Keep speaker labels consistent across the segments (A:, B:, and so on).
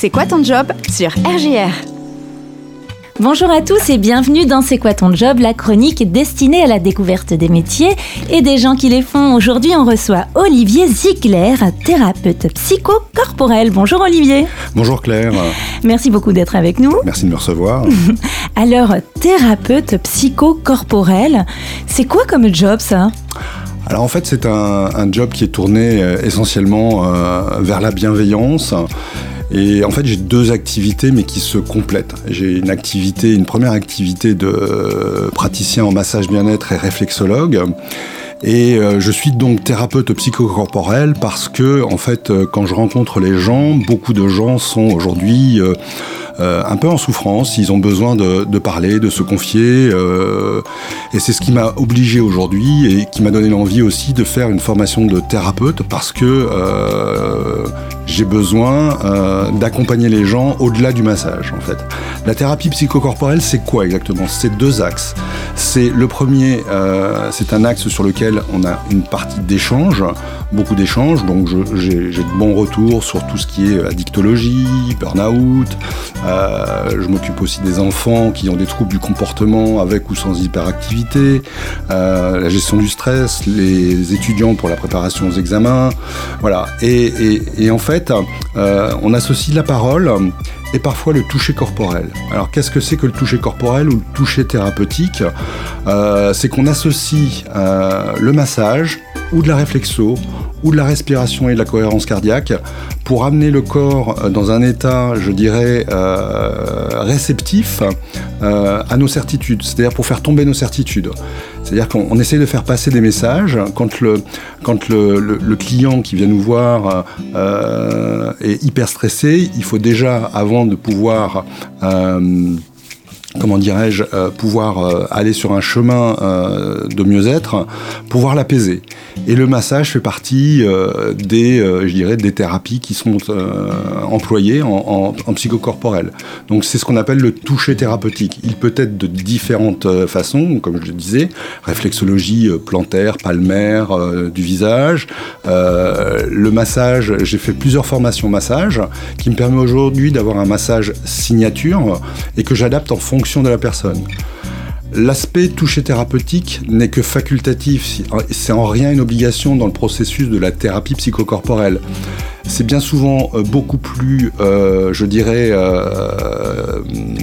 A: C'est quoi ton job sur RGR
B: Bonjour à tous et bienvenue dans C'est quoi ton job, la chronique destinée à la découverte des métiers et des gens qui les font. Aujourd'hui, on reçoit Olivier Ziegler, thérapeute psychocorporel. Bonjour Olivier.
C: Bonjour Claire.
B: Merci beaucoup d'être avec nous.
C: Merci de me recevoir.
B: Alors, thérapeute psychocorporel, c'est quoi comme job ça?
C: Alors en fait c'est un, job qui est tourné euh, essentiellement euh, vers la bienveillance et en fait, j'ai deux activités, mais qui se complètent. J'ai une activité, une première activité de praticien en massage bien-être et réflexologue. Et euh, je suis donc thérapeute psychocorporel parce que, en fait, euh, quand je rencontre les gens, beaucoup de gens sont aujourd'hui euh, un peu en souffrance, ils ont besoin de, de parler, de se confier. et c'est ce qui m'a obligé aujourd'hui et qui m'a donné l'envie aussi de faire une formation de thérapeute parce que j'ai besoin euh, d'accompagner les gens au-delà du massage en fait. La thérapie psychocorporelle, c'est quoi exactement? C'est deux axes. C'est le premier, euh, c'est un axe sur lequel on a une partie d'échange, beaucoup d'échanges. Donc j'ai de bons retours sur tout ce qui est addictologie, burn-out. Euh, je m'occupe aussi des enfants qui ont des troubles du comportement avec ou sans hyperactivité, la gestion du stress, les étudiants pour la préparation aux examens. Voilà. et, et en fait euh, on associe la parole et parfois le toucher corporel. Alors qu'est-ce que c'est que le toucher corporel ou le toucher thérapeutique euh, C'est qu'on associe euh, le massage ou de la réflexo ou de la respiration et de la cohérence cardiaque pour amener le corps dans un état, je dirais, réceptif à nos certitudes, c'est-à-dire pour faire tomber nos certitudes. C'est-à-dire qu'on essaie de faire passer des messages. Quand le, quand le, client qui vient nous voir euh, est hyper stressé, il faut déjà, avant de pouvoir... Euh, comment dirais-je, euh, pouvoir euh, aller sur un chemin euh, de mieux-être, pouvoir l'apaiser. Et le massage fait partie des, je dirais, des thérapies qui sont employées en, en, psychocorporel. Donc c'est ce qu'on appelle le toucher thérapeutique. Il peut être de différentes façons, comme je le disais, réflexologie plantaire, palmaire, du visage. le massage, j'ai fait plusieurs formations massage qui me permet aujourd'hui d'avoir un massage signature et que j'adapte en fonction de la personne. L'aspect toucher thérapeutique n'est que facultatif, c'est en rien une obligation dans le processus de la thérapie psychocorporelle. C'est bien souvent euh, beaucoup plus, euh, je dirais, euh,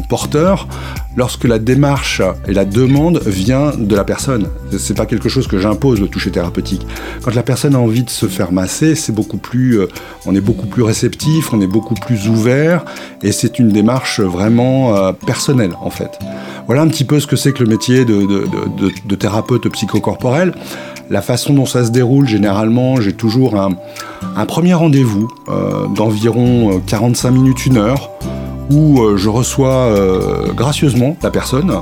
C: porteur lorsque la démarche et la demande vient de la personne. C'est pas quelque chose que j'impose le toucher thérapeutique. Quand la personne a envie de se faire masser, c'est beaucoup plus, on est beaucoup plus réceptif, on est beaucoup plus ouvert, et c'est une démarche vraiment personnelle en fait. Voilà un petit peu ce que c'est que le métier de, thérapeute psychocorporel. La façon dont ça se déroule, généralement, j'ai toujours un, premier rendez-vous euh, d'environ 45 euh, minutes, une heure, où euh, je reçois gracieusement la personne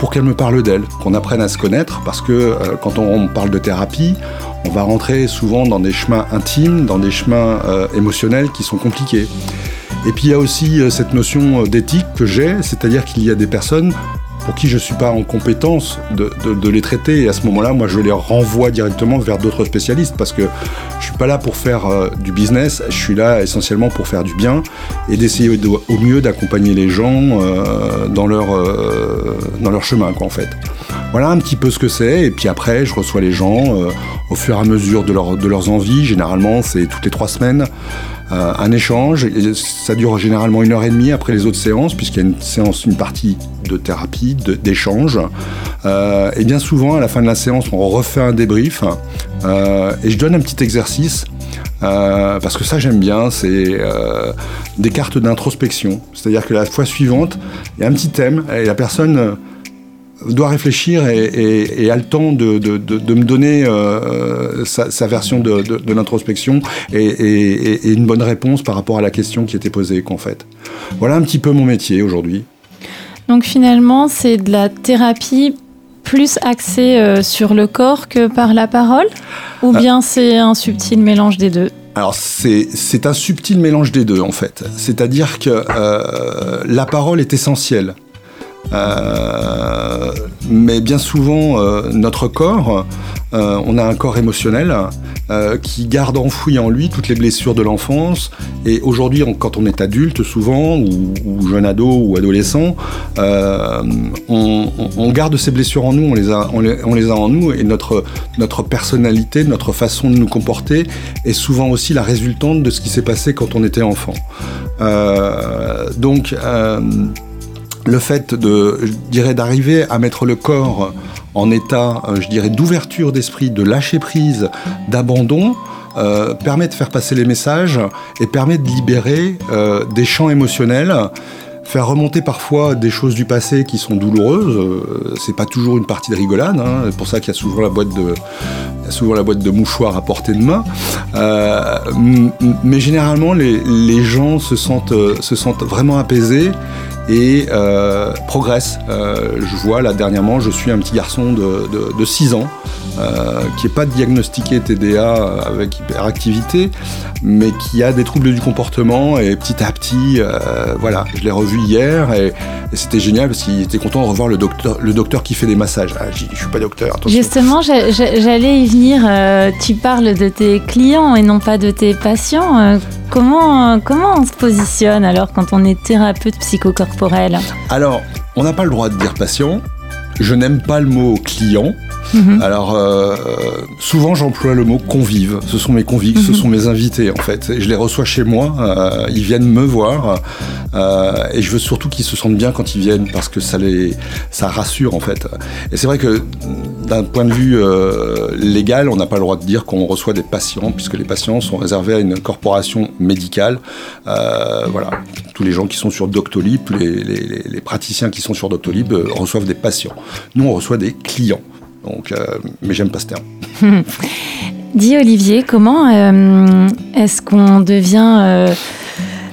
C: pour qu'elle me parle d'elle, qu'on apprenne à se connaître, parce que quand on, parle de thérapie, on va rentrer souvent dans des chemins intimes, dans des chemins émotionnels qui sont compliqués. Et puis il y a aussi cette notion d'éthique que j'ai, c'est-à-dire qu'il y a des personnes pour qui je ne suis pas en compétence de, les traiter. Et à ce moment-là, moi, je les renvoie directement vers d'autres spécialistes parce que je ne suis pas là pour faire euh, du business, je suis là essentiellement pour faire du bien et d'essayer au mieux d'accompagner les gens dans, leur, dans leur chemin, quoi, en fait. Voilà un petit peu ce que c'est. Et puis après, je reçois les gens au fur et à mesure de, de leurs envies. Généralement, c'est toutes les trois semaines. Euh, un échange. Ça dure généralement une heure et demie après les autres séances, puisqu'il y a une séance, une partie de thérapie, d'échange. Euh, et bien souvent, à la fin de la séance, on refait un débrief. Euh, et je donne un petit exercice. parce que ça j'aime bien, c'est des cartes d'introspection. C'est-à-dire que la fois suivante, il y a un petit thème et la personne doit réfléchir et, a le temps de, me donner euh, sa, version de, l'introspection et, une bonne réponse par rapport à la question qui était posée qu'en fait. Voilà un petit peu mon métier aujourd'hui.
B: Donc finalement, c'est de la thérapie plus axée euh, sur le corps que par la parole Ou euh. bien c'est un subtil mélange des deux?
C: Alors c'est un subtil mélange des deux en fait. C'est-à-dire que la parole est essentielle. Mais bien souvent, notre corps, on a un corps émotionnel qui garde enfoui en lui toutes les blessures de l'enfance. Et aujourd'hui, quand on est adulte, souvent, ou, jeune ado ou adolescent, on, garde ces blessures en nous, on les a, on les, a en nous, et notre, notre personnalité, notre façon de nous comporter est souvent aussi la résultante de ce qui s'est passé quand on était enfant. Euh, donc, euh, le fait de, je dirais, d'arriver à mettre le corps en état, euh, je dirais, d'ouverture d'esprit, de lâcher prise, d'abandon, permet de faire passer les messages et permet de libérer des champs émotionnels faire remonter parfois des choses du passé qui sont douloureuses. Euh, c'est pas toujours une partie de rigolade. Hein. C'est pour ça qu'il y a souvent la boîte de, souvent la boîte de mouchoirs à portée de main. Euh, mais généralement, les, les, gens se sentent, se sentent vraiment apaisés et euh, progressent. Euh, je vois là dernièrement, je suis un petit garçon de, de, de 6 ans euh, qui n'est pas diagnostiqué TDA avec hyperactivité, mais qui a des troubles du comportement et petit à petit, voilà, je l'ai revu hier et, c'était génial parce qu'il était content de revoir le docteur, le docteur qui fait des massages. Ah, je, je suis pas docteur.
B: Justement, j'allais y venir. Tu parles de tes clients et non pas de tes patients. Comment, comment on se positionne alors quand on est thérapeute psychocorporel?
C: Alors, on n'a pas le droit de dire patient. Je n'aime pas le mot client Mhm. Alors, euh, souvent, j'emploie le mot convive. Ce sont mes convives, ce mhm. sont mes invités, en fait. je les reçois chez moi, euh, ils viennent me voir, euh, et je veux surtout qu'ils se sentent bien quand ils viennent, parce que ça les, ça rassure, en fait. Et c'est vrai que, d'un point de vue légal, on n'a pas le droit de dire qu'on reçoit des patients, puisque les patients sont réservés à une corporation médicale. voilà, tous les gens qui sont sur Doctolib, tous les, les praticiens qui sont sur Doctolib reçoivent des patients. Nous, on reçoit des clients. Euh, mais j'aime pas ce terme.
B: Dis Olivier, comment euh, est-ce qu'on devient euh,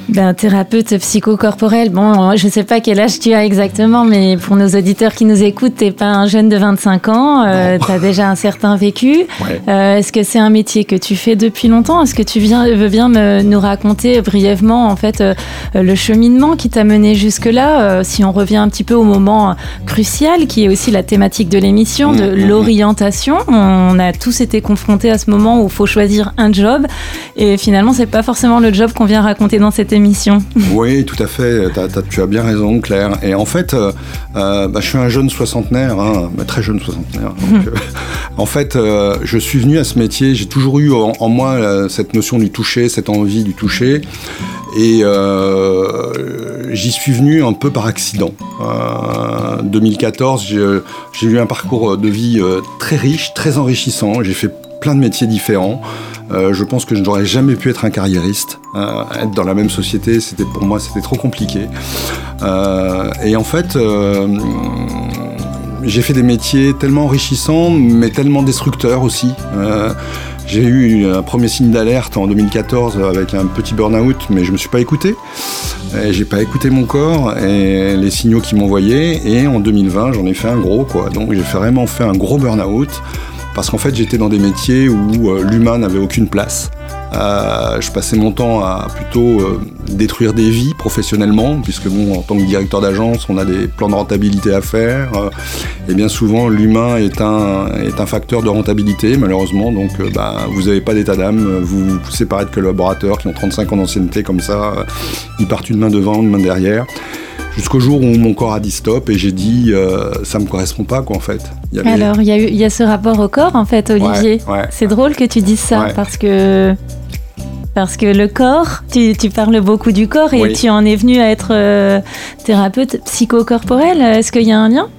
B: d'un thérapeute psychocorporel. Bon, je ne sais pas quel âge tu as exactement, mais pour nos auditeurs qui nous écoutent, tu n'es pas un jeune de 25 ans, euh, tu as déjà un certain vécu. Euh, est-ce que c'est un métier que tu fais depuis longtemps? Est-ce que tu viens, veux bien me, nous raconter brièvement en fait euh, le cheminement qui t'a mené jusque-là Si on revient un petit peu au moment crucial, qui est aussi la thématique de l'émission, de mm, mm, mm. l'orientation. On a tous été confrontés à ce moment où il faut choisir un job, et finalement, c'est pas forcément le job qu'on vient raconter dans cette émission.
C: Oui, tout à fait. tu as bien raison, Claire. Et en fait, euh, euh, bah, je suis un jeune soixantenaire, hein, très jeune soixantenaire. Euh, en fait, je suis venu à ce métier. J'ai toujours eu en, moi cette notion du toucher, cette envie du toucher. Et j'y suis venu un peu par accident. En 2014, j'ai eu un parcours de vie très riche, très enrichissant. J'ai fait de métiers différents. Euh, je pense que je n'aurais jamais pu être un carriériste. Euh, être dans la même société, c'était pour moi, c'était trop compliqué. Euh, et en fait, j'ai fait des métiers tellement enrichissants, mais tellement destructeurs aussi. J'ai eu un premier signe d'alerte en 2014 avec un petit burn-out, mais je me suis pas écouté. J'ai pas écouté mon corps et les signaux qui m'envoyaient. Et en 2020, j'en ai fait un gros, quoi. Donc j'ai vraiment fait un gros burn-out parce qu'en fait j'étais dans des métiers où euh, l'humain n'avait aucune place. Euh, je passais mon temps à plutôt euh, détruire des vies professionnellement, puisque bon, en tant que directeur d'agence, on a des plans de rentabilité à faire. et bien souvent, l'humain est un, est un facteur de rentabilité, malheureusement. Donc, bah, vous n'avez pas d'état d'âme, vous vous séparez de collaborateurs qui ont 35 ans d'ancienneté comme ça, ils partent une main devant, une main derrière jusqu'au jour où mon corps a dit stop et j'ai dit euh, ça me correspond pas quoi en fait.
B: Alors il y, a il y a ce rapport au corps en fait Olivier. c'est drôle que tu dises ça parce que parce que le corps, tu, tu, parles beaucoup du corps et tu en es venu à être euh, thérapeute psychocorporel. Est-ce qu'il y a un lien?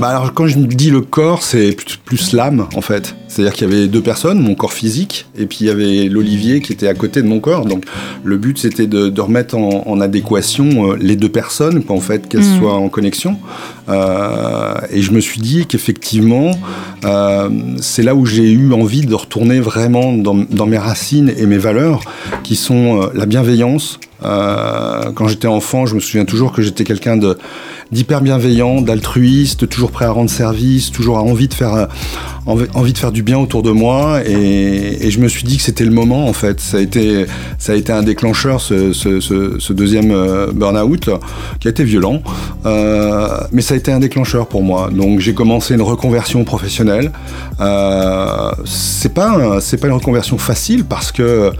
C: Bah alors quand je dis le corps, c'est plus, l'âme en fait. C'est-à-dire qu'il y avait deux personnes, mon corps physique, et puis il y avait l'Olivier qui était à côté de mon corps. Donc le but c'était de, remettre en, adéquation euh, les deux personnes, en fait, qu'elles mm. soient en connexion. Euh, et je me suis dit qu'effectivement, euh, c'est là où j'ai eu envie de retourner vraiment dans, dans, mes racines et mes valeurs, qui sont la bienveillance. quand j'étais enfant, je me souviens toujours que j'étais quelqu'un de d'hyper bienveillant, d'altruiste, toujours prêt à rendre service, toujours à envie de faire, euh, envie de faire du bien autour de moi et, je me suis dit que c'était le moment en fait. Ça a été, ça a été un déclencheur ce, deuxième euh, burn-out qui a été violent, euh, mais ça a été un déclencheur pour moi. Donc j'ai commencé une reconversion professionnelle. Euh, c'est pas, pas une reconversion facile parce que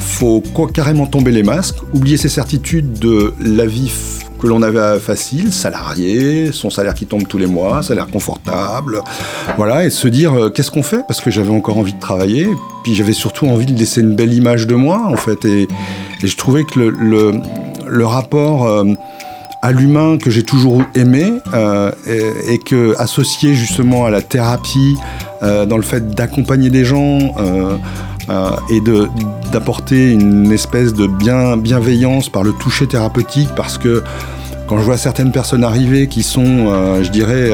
C: faut quoi, carrément tomber les masques, oublier ses certitudes de la vie que l'on avait facile, salarié, son salaire qui tombe tous les mois, salaire confortable, voilà, et se dire euh, qu'est-ce qu'on fait? Parce que j'avais encore envie de travailler, puis j'avais surtout envie de laisser une belle image de moi en fait, et, je trouvais que le, le, rapport euh, à l'humain que j'ai toujours aimé euh, et, et, que associé justement à la thérapie, dans le fait d'accompagner des gens et d'apporter une espèce de bien, bienveillance par le toucher thérapeutique parce que quand je vois certaines personnes arriver qui sont, euh, je dirais,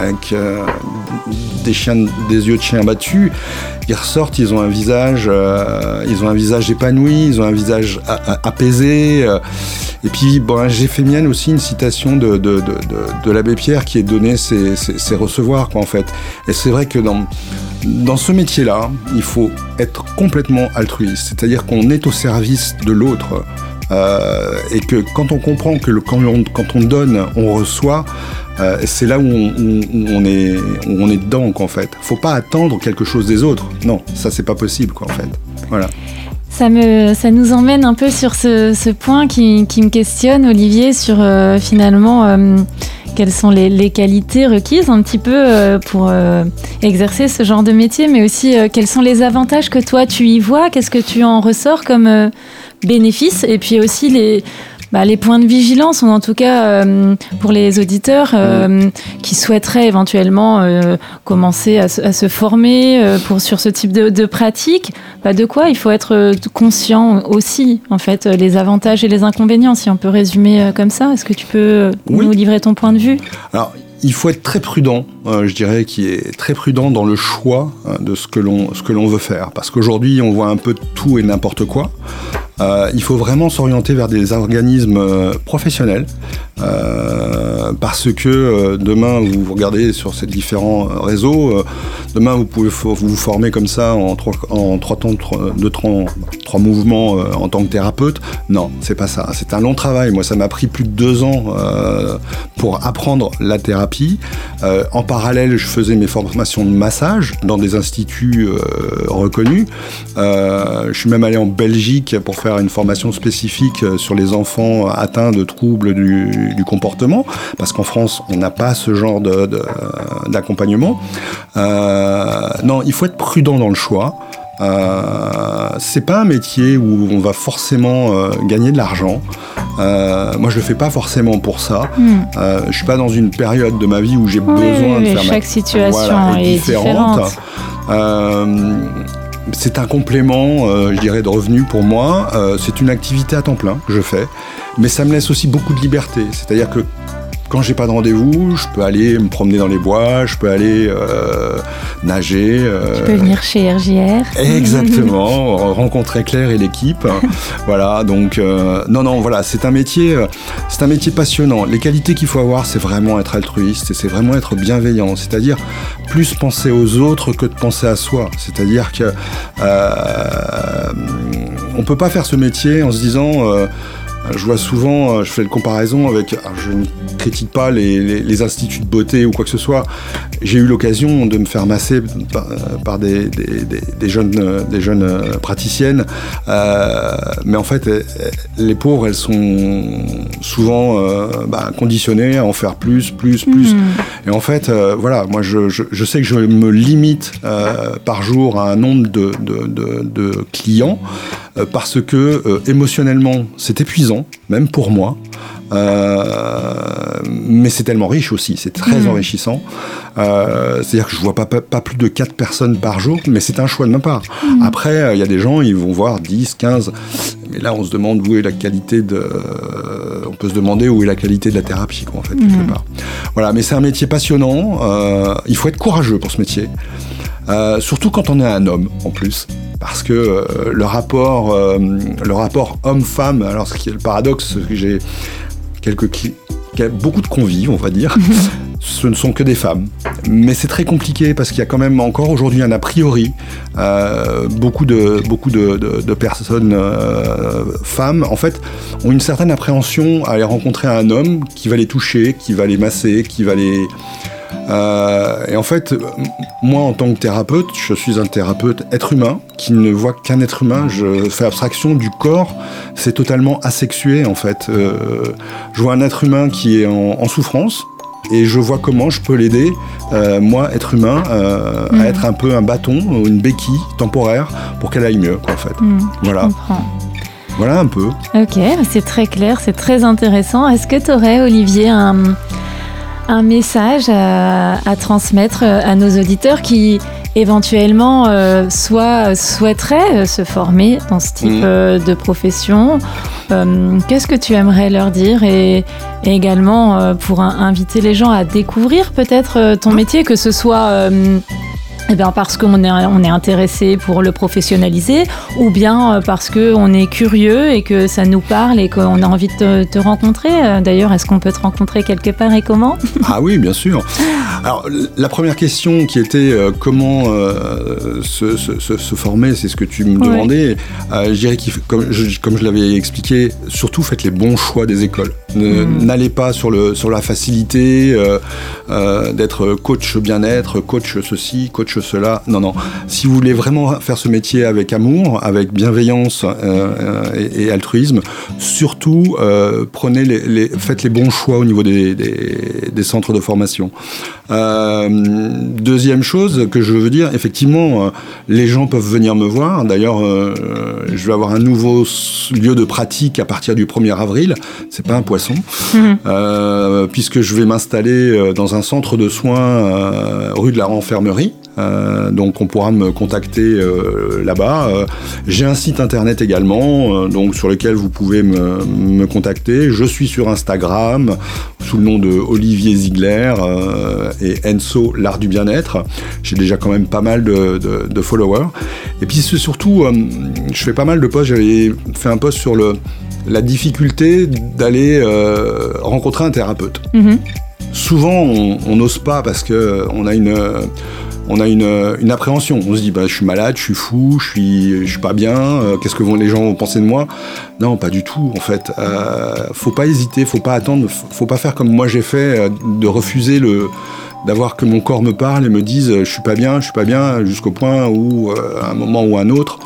C: euh, avec des chiens, des yeux de chiens battus, ils ressortent, ils ont un visage, ils ont un visage épanoui, ils ont un visage apaisé. et puis, bon, j'ai fait mienne aussi une citation de, l'abbé Pierre qui est donné ses, ses, recevoirs, quoi, en fait. Et c'est vrai que dans dans ce métier-là, il faut être complètement altruiste, c'est-à-dire qu'on est au service de l'autre. Euh, et que quand on comprend que quand, on, donne, on reçoit, euh, c'est là où on, est, on est dedans, qu'en fait. Faut pas attendre quelque chose des autres. Non, ça c'est pas possible, quoi, en fait. Voilà.
B: Ça, nous emmène un peu sur ce, point qui, me questionne, Olivier, sur euh, finalement quelles sont les, qualités requises un petit peu euh, pour euh, exercer ce genre de métier, mais aussi euh, quels sont les avantages que toi tu y vois, qu'est-ce que tu en ressors comme bénéfices, et puis aussi les, bah, les points de vigilance, ou en tout cas euh, pour les auditeurs euh, qui souhaiteraient éventuellement euh, commencer à, se former pour, sur ce type de, de pratique, bah, de quoi il faut être conscient aussi, en fait, les avantages et les inconvénients, si on peut résumer comme ça. Est-ce que tu peux nous livrer ton point de vue?
C: Alors, il faut être très prudent, je dirais, qui est très prudent dans le choix de ce que l'on ce que l'on veut faire, parce qu'aujourd'hui on voit un peu tout et n'importe quoi. Euh, il faut vraiment s'orienter vers des organismes euh, professionnels euh, parce que demain, vous regardez sur ces différents réseaux, demain vous pouvez vous former comme ça en trois, temps, deux, trois, trois mouvements en tant que thérapeute. Non, c'est pas ça. C'est un long travail. Moi, ça m'a pris plus de deux ans pour apprendre la thérapie. en parallèle, je faisais mes formations de massage dans des instituts reconnus. je suis même allé en Belgique pour faire une formation spécifique euh, sur les enfants atteints de troubles du, comportement, parce qu'en France, on n'a pas ce genre d'accompagnement. euh, non, il faut être prudent dans le choix. Euh, c'est pas un métier où on va forcément euh, gagner de l'argent. Euh, moi, je le fais pas forcément pour ça. Hmm. Euh, je suis pas dans une période de ma vie où j'ai besoin de faire
B: chaque situation est, différente.
C: C'est un complément, euh, je dirais, de revenu pour moi. Euh, c'est une activité à temps plein que je fais, mais ça me laisse aussi beaucoup de liberté. C'est-à-dire que quand j'ai pas de rendez-vous, je peux aller me promener dans les bois, je peux aller euh, nager.
B: Euh, tu peux venir chez RJR.
C: Exactement, rencontrer Claire et l'équipe. voilà, donc euh, non, non, voilà, c'est un métier, c'est un métier passionnant. Les qualités qu'il faut avoir, c'est vraiment être altruiste et c'est vraiment être bienveillant. C'est-à-dire plus penser aux autres que de penser à soi. C'est-à-dire que on peut pas faire ce métier en se disant je vois souvent, euh, je fais le comparaison avec, je ne critique pas les, instituts de beauté ou quoi que ce soit. J'ai eu l'occasion de me faire masser par, des, jeunes, des jeunes euh, praticiennes, euh, mais en fait, les pauvres, elles sont souvent bah, conditionnées à en faire plus, plus, plus. Hmm. Et en fait, voilà, moi, je, sais que je me limite par jour à un nombre de, de clients. Euh, parce que euh, émotionnellement, c'est épuisant, même pour moi. Euh, mais c'est tellement riche aussi, c'est très mmh. enrichissant. C'est-à-dire que je vois pas, pas, plus de 4 personnes par jour, mais c'est un choix de ma part. Mmh. Après, il y a des gens, ils vont voir 10, 15. Mais là, on se demande où est la qualité de. on peut se demander où est la qualité de la thérapie, quoi, en fait, quelque mmh. part. Voilà, mais c'est un métier passionnant. il faut être courageux pour ce métier. surtout quand on est un homme, en plus parce que euh, le rapport, euh, le rapport homme-femme, alors ce qui est le paradoxe, j'ai quelques, beaucoup de convives, on va dire. ce ne sont que des femmes. Mais c'est très compliqué parce qu'il y a quand même encore aujourd'hui un a priori. Euh, beaucoup de, beaucoup de, personnes euh, femmes, en fait, ont une certaine appréhension à aller rencontrer un homme qui va les toucher, qui va les masser, qui va les... Euh, et en fait, moi, en tant que thérapeute, je suis un thérapeute être humain qui ne voit qu'un être humain. Je fais abstraction du corps. C'est totalement asexué, en fait. je vois un être humain qui est en souffrance, et je vois comment je peux l'aider, euh, moi, être humain, euh, à mm. être un peu un bâton ou une béquille temporaire pour qu'elle aille mieux, quoi, en fait.
B: Mm,
C: voilà. Voilà un peu.
B: Ok, c'est très clair, c'est très intéressant. Est-ce que tu aurais, Olivier, un, un message à, à, transmettre à nos auditeurs qui éventuellement euh, soit souhaiteraient se former dans ce type mm. de profession Qu'est-ce que tu aimerais leur dire et, et également euh, pour inviter les gens à découvrir peut-être euh, ton métier, que ce soit euh, eh bien parce qu'on est, on est intéressé pour le professionnaliser ou bien euh, parce qu'on est curieux et que ça nous parle et qu'on a envie de te, rencontrer. Euh, d'ailleurs, est-ce qu'on peut te rencontrer quelque part et comment?
C: Ah oui, bien sûr. Alors, la première question qui était euh, comment se, se, former, c'est ce que tu me demandais. je dirais que, comme je, comme je l'avais expliqué, surtout faites les bons choix des écoles. Mm. N'allez pas sur, le, sur la facilité d'être coach bien-être, coach ceci, coach cela. Non, non. Si vous voulez vraiment faire ce métier avec amour, avec bienveillance euh, euh, et, altruisme, surtout euh, prenez les, faites les bons choix au niveau des, centres de formation. deuxième chose que je veux dire, effectivement, les gens peuvent venir me voir. D'ailleurs, je vais avoir un nouveau lieu de pratique à partir du 1er avril. C'est pas un poisson, mhm. puisque je vais m'installer dans un centre de soins rue de la Renfermerie. Euh, donc on pourra me contacter euh, là-bas. Euh, j'ai un site internet également, donc sur lequel vous pouvez me, contacter. Je suis sur Instagram sous le nom de Olivier Ziegler et Enso l'art du bien-être. J'ai déjà quand même pas mal de, followers. Et puis c'est surtout, je fais pas mal de posts. J'avais fait un post sur le, la difficulté d'aller rencontrer un thérapeute. Mm-hmm. Souvent, on n'ose pas parce que on a une on a une, appréhension. On se dit, bah, je suis malade, je suis fou, je suis, je suis pas bien, euh, qu'est-ce que vont, les gens vont penser de moi? Non, pas du tout, en fait. Euh, faut pas hésiter, faut pas attendre, faut pas faire comme moi j'ai fait, euh, de refuser le d'avoir que mon corps me parle et me dise je suis pas bien, je suis pas bien, jusqu'au point où, à un moment ou un autre,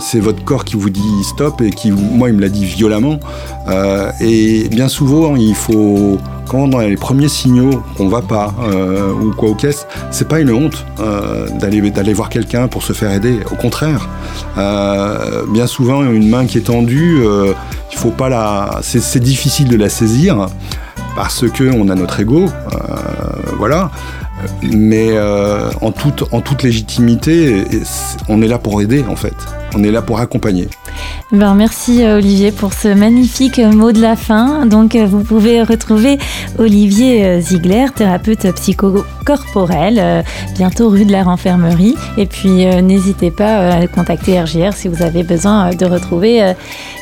C: c'est votre corps qui vous dit stop et qui, moi, il me l'a dit violemment. et bien souvent, il faut quand dans les premiers signaux qu'on va pas euh, ou quoi aux caisses, c'est pas une honte euh, d'aller d'aller voir quelqu'un pour se faire aider. Au contraire, euh, bien souvent une main qui est tendue, il faut pas la, c'est difficile de la saisir parce que on a notre ego, voilà. Mais en toute en toute légitimité, on est là pour aider en fait. On est là pour accompagner.
B: Ben, merci euh, Olivier pour ce magnifique mot de la fin. Donc euh, vous pouvez retrouver Olivier euh, Ziegler, thérapeute psychocorporel, bientôt rue de la Renfermerie. Et puis n'hésitez pas à contacter RGR si vous avez besoin de retrouver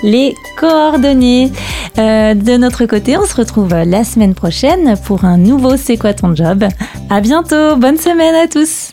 B: les coordonnées. de notre côté, on se retrouve la semaine prochaine pour un nouveau C'est quoi ton job? À bientôt, bonne semaine à tous